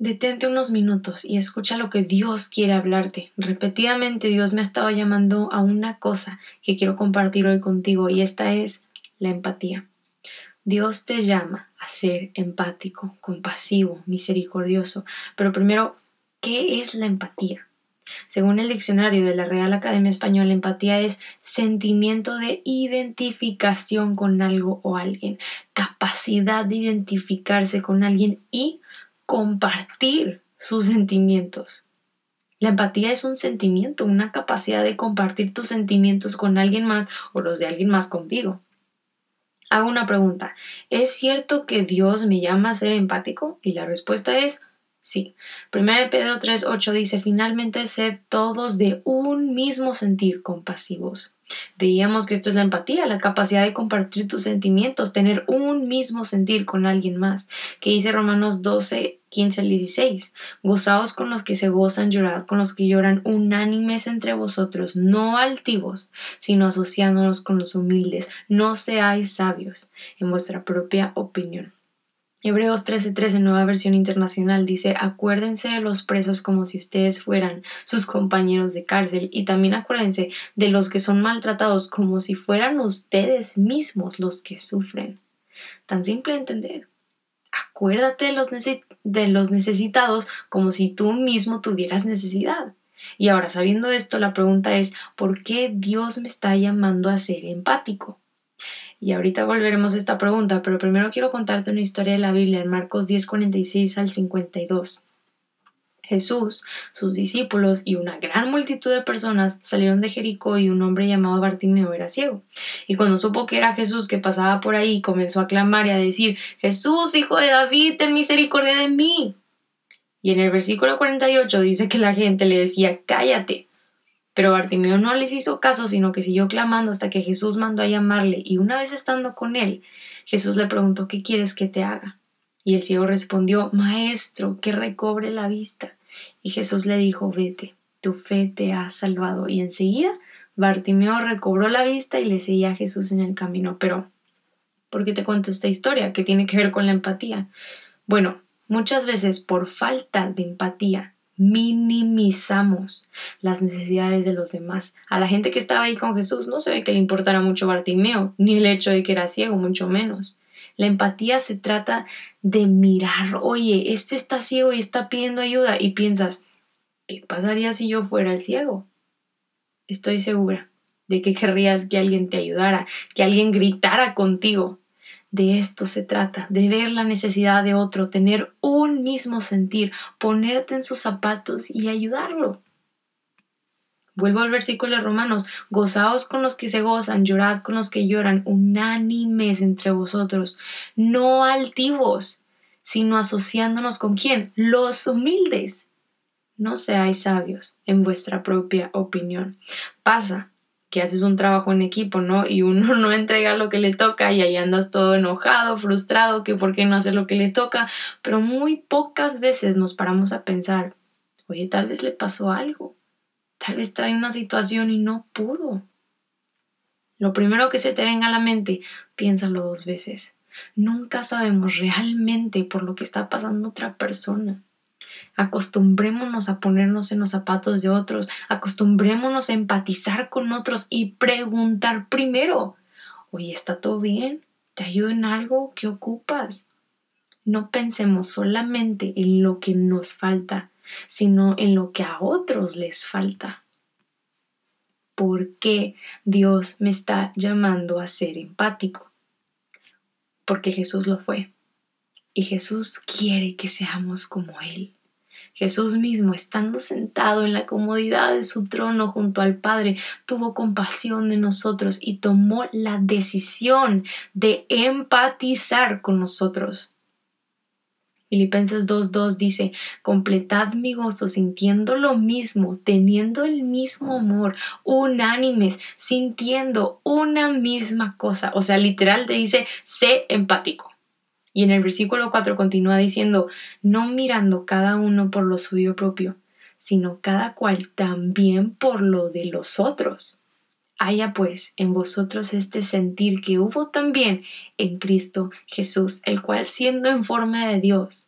Detente unos minutos y escucha lo que Dios quiere hablarte. Repetidamente Dios me ha estado llamando a una cosa que quiero compartir hoy contigo y esta es la empatía. Dios te llama a ser empático, compasivo, misericordioso. Pero primero, ¿qué es la empatía? Según el diccionario de la Real Academia Española, empatía es sentimiento de identificación con algo o alguien, capacidad de identificarse con alguien y compartir sus sentimientos. La empatía es un sentimiento, una capacidad de compartir tus sentimientos con alguien más o los de alguien más contigo. Hago una pregunta. ¿Es cierto que Dios me llama a ser empático? Y la respuesta es sí. 1 Pedro 3.8 dice, finalmente sed todos de un mismo sentir compasivos. Veíamos que esto es la empatía, la capacidad de compartir tus sentimientos, tener un mismo sentir con alguien más. Que dice Romanos 12, 15 al 16. Gozaos con los que se gozan, llorad con los que lloran, unánimes entre vosotros, no altivos, sino asociándonos con los humildes. No seáis sabios en vuestra propia opinión. Hebreos 13:13, nueva versión internacional, dice, acuérdense de los presos como si ustedes fueran sus compañeros de cárcel y también acuérdense de los que son maltratados como si fueran ustedes mismos los que sufren. Tan simple de entender. Acuérdate de los, de los necesitados como si tú mismo tuvieras necesidad. Y ahora, sabiendo esto, la pregunta es, ¿por qué Dios me está llamando a ser empático? Y ahorita volveremos a esta pregunta, pero primero quiero contarte una historia de la Biblia en Marcos 10, 46 al 52. Jesús, sus discípulos y una gran multitud de personas salieron de Jericó y un hombre llamado Bartimeo era ciego. Y cuando supo que era Jesús que pasaba por ahí, comenzó a clamar y a decir, Jesús, hijo de David, ten misericordia de mí. Y en el versículo 48 dice que la gente le decía, cállate, pero Bartimeo no les hizo caso, sino que siguió clamando hasta que Jesús mandó a llamarle, y una vez estando con él, Jesús le preguntó ¿Qué quieres que te haga? Y el ciego respondió Maestro, que recobre la vista. Y Jesús le dijo Vete, tu fe te ha salvado. Y enseguida Bartimeo recobró la vista y le seguía a Jesús en el camino. Pero, ¿por qué te cuento esta historia? que tiene que ver con la empatía? Bueno, muchas veces por falta de empatía minimizamos las necesidades de los demás. A la gente que estaba ahí con Jesús no se ve que le importara mucho Bartimeo, ni el hecho de que era ciego, mucho menos. La empatía se trata de mirar, oye, este está ciego y está pidiendo ayuda y piensas, ¿qué pasaría si yo fuera el ciego? Estoy segura de que querrías que alguien te ayudara, que alguien gritara contigo, de esto se trata, de ver la necesidad de otro, tener un mismo sentir, ponerte en sus zapatos y ayudarlo. Vuelvo al versículo de Romanos, gozaos con los que se gozan, llorad con los que lloran, unánimes entre vosotros, no altivos, sino asociándonos con quién? Los humildes. No seáis sabios en vuestra propia opinión. Pasa que haces un trabajo en equipo, ¿no? Y uno no entrega lo que le toca y ahí andas todo enojado, frustrado, que por qué no hacer lo que le toca, pero muy pocas veces nos paramos a pensar, oye, tal vez le pasó algo, tal vez trae una situación y no pudo. Lo primero que se te venga a la mente, piénsalo dos veces. Nunca sabemos realmente por lo que está pasando otra persona. Acostumbrémonos a ponernos en los zapatos de otros, acostumbrémonos a empatizar con otros y preguntar primero, oye, ¿está todo bien? ¿Te ayudo en algo? ¿Qué ocupas? No pensemos solamente en lo que nos falta, sino en lo que a otros les falta. ¿Por qué Dios me está llamando a ser empático? Porque Jesús lo fue. Y Jesús quiere que seamos como Él. Jesús mismo, estando sentado en la comodidad de su trono junto al Padre, tuvo compasión de nosotros y tomó la decisión de empatizar con nosotros. Filipenses 2.2 dice, completad mi gozo sintiendo lo mismo, teniendo el mismo amor, unánimes, sintiendo una misma cosa. O sea, literal te dice, sé empático. Y en el versículo 4 continúa diciendo, no mirando cada uno por lo suyo propio, sino cada cual también por lo de los otros. Haya pues en vosotros este sentir que hubo también en Cristo Jesús, el cual siendo en forma de Dios,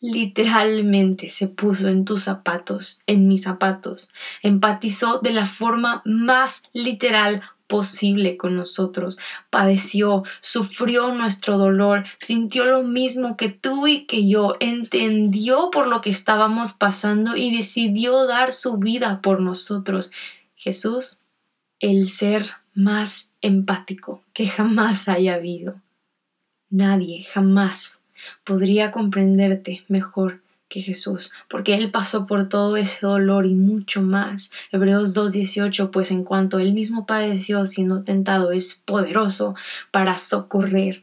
literalmente se puso en tus zapatos, en mis zapatos, empatizó de la forma más literal posible con nosotros, padeció, sufrió nuestro dolor, sintió lo mismo que tú y que yo, entendió por lo que estábamos pasando y decidió dar su vida por nosotros. Jesús, el ser más empático que jamás haya habido. Nadie jamás podría comprenderte mejor que Jesús, porque Él pasó por todo ese dolor y mucho más. Hebreos 2.18, pues en cuanto Él mismo padeció siendo tentado, es poderoso para socorrer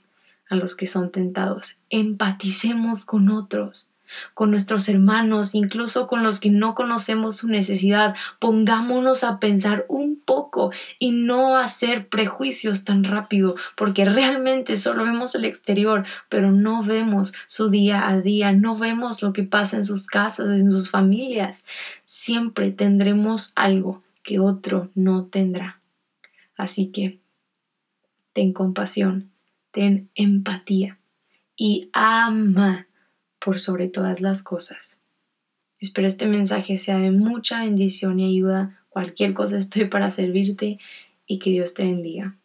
a los que son tentados. Empaticemos con otros con nuestros hermanos, incluso con los que no conocemos su necesidad. Pongámonos a pensar un poco y no hacer prejuicios tan rápido, porque realmente solo vemos el exterior, pero no vemos su día a día, no vemos lo que pasa en sus casas, en sus familias. Siempre tendremos algo que otro no tendrá. Así que ten compasión, ten empatía y ama por sobre todas las cosas. Espero este mensaje sea de mucha bendición y ayuda. Cualquier cosa estoy para servirte y que Dios te bendiga.